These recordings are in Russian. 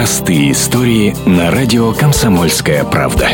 Простые истории на радио «Комсомольская правда».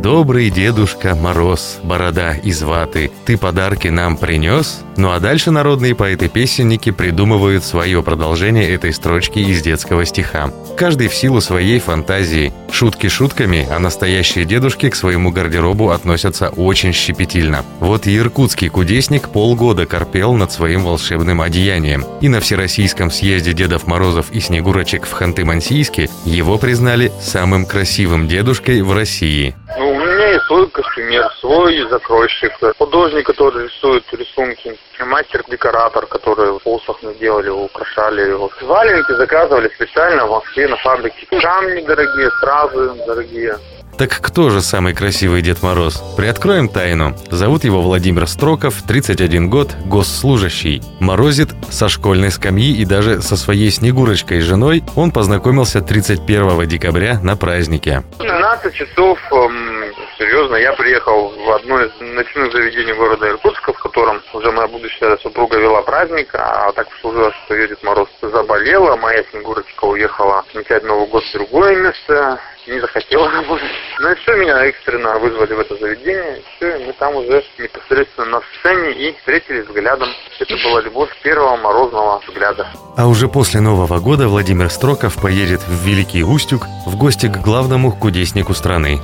Добрый дедушка Мороз, борода из ваты, ты подарки нам принес? Ну а дальше народные поэты-песенники придумывают свое продолжение этой строчки из детского стиха. Каждый в силу своей фантазии. Шутки шутками, а настоящие дедушки к своему гардеробу относятся очень щепетильно. Вот и иркутский кудесник полгода корпел над своим волшебным одеянием. И на Всероссийском съезде Дедов Морозов и Снегурочек в Ханты-Мансийске его признали самым красивым дедушкой в России. Ну, свой костюмер, свой закройщик, художник, который рисует рисунки, мастер-декоратор, который посох делали, украшали его. Валенки заказывали специально в Москве на фабрике. Камни дорогие, сразу дорогие. Так кто же самый красивый Дед Мороз? Приоткроем тайну. Зовут его Владимир Строков, 31 год, госслужащий. Морозит со школьной скамьи и даже со своей Снегурочкой женой он познакомился 31 декабря на празднике. 12 часов, эм, серьезно, я приехал в одно из ночных заведений города Иркутска, в котором уже моя будущая супруга вела праздник, а так случилось, что Дед Мороз заболела, моя Снегурочка уехала отмечать Новый год в другое место, не захотела работать. Ну и все, меня экстренно вызвали в это заведение. И все, и мы там уже непосредственно на сцене и встретились взглядом. Это была любовь первого морозного взгляда. А уже после Нового года Владимир Строков поедет в Великий Устюг в гости к главному кудеснику страны.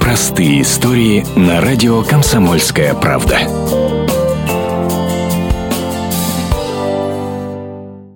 Простые истории на радио «Комсомольская правда».